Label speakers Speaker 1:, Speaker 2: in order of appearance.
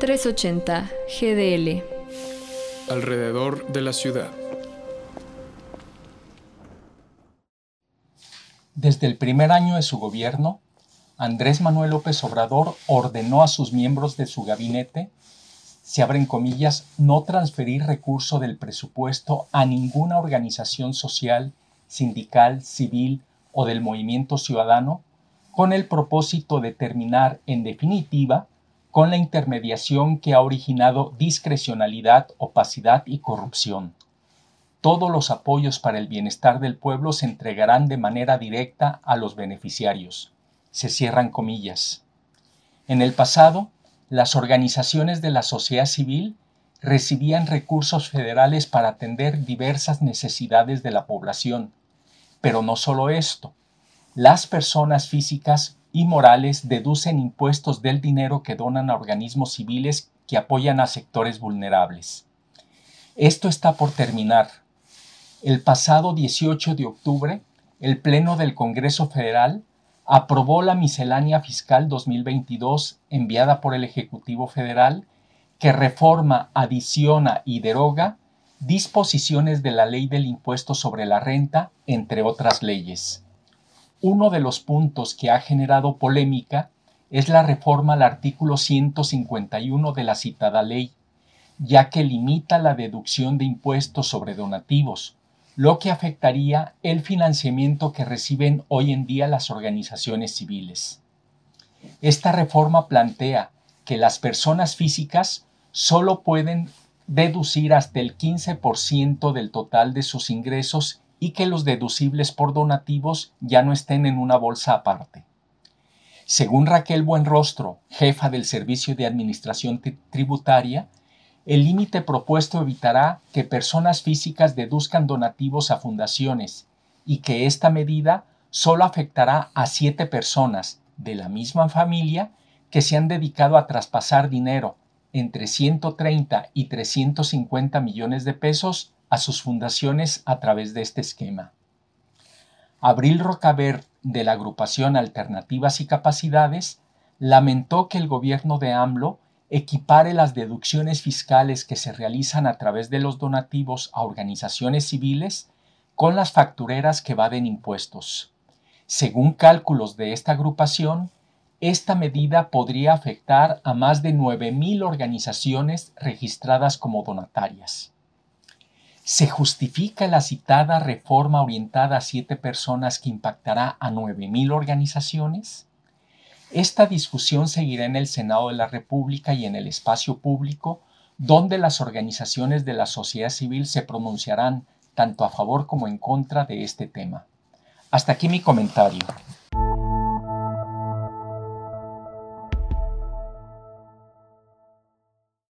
Speaker 1: 380 GDL.
Speaker 2: Alrededor de la ciudad.
Speaker 3: Desde el primer año de su gobierno, Andrés Manuel López Obrador ordenó a sus miembros de su gabinete, se abren comillas, no transferir recurso del presupuesto a ninguna organización social, sindical, civil o del movimiento ciudadano, con el propósito de terminar en definitiva con la intermediación que ha originado discrecionalidad, opacidad y corrupción. Todos los apoyos para el bienestar del pueblo se entregarán de manera directa a los beneficiarios. Se cierran comillas. En el pasado, las organizaciones de la sociedad civil recibían recursos federales para atender diversas necesidades de la población. Pero no solo esto. Las personas físicas y morales deducen impuestos del dinero que donan a organismos civiles que apoyan a sectores vulnerables. Esto está por terminar. El pasado 18 de octubre, el Pleno del Congreso Federal aprobó la miscelánea fiscal 2022 enviada por el Ejecutivo Federal que reforma, adiciona y deroga disposiciones de la ley del impuesto sobre la renta, entre otras leyes. Uno de los puntos que ha generado polémica es la reforma al artículo 151 de la citada ley, ya que limita la deducción de impuestos sobre donativos, lo que afectaría el financiamiento que reciben hoy en día las organizaciones civiles. Esta reforma plantea que las personas físicas solo pueden deducir hasta el 15% del total de sus ingresos y que los deducibles por donativos ya no estén en una bolsa aparte. Según Raquel Buenrostro, jefa del Servicio de Administración Tributaria, el límite propuesto evitará que personas físicas deduzcan donativos a fundaciones y que esta medida solo afectará a siete personas de la misma familia que se han dedicado a traspasar dinero entre 130 y 350 millones de pesos a sus fundaciones a través de este esquema. Abril Rocaber, de la agrupación Alternativas y Capacidades, lamentó que el gobierno de AMLO equipare las deducciones fiscales que se realizan a través de los donativos a organizaciones civiles con las factureras que vaden impuestos. Según cálculos de esta agrupación, esta medida podría afectar a más de 9.000 organizaciones registradas como donatarias. ¿Se justifica la citada reforma orientada a siete personas que impactará a 9.000 organizaciones? Esta discusión seguirá en el Senado de la República y en el espacio público, donde las organizaciones de la sociedad civil se pronunciarán tanto a favor como en contra de este tema. Hasta aquí mi comentario.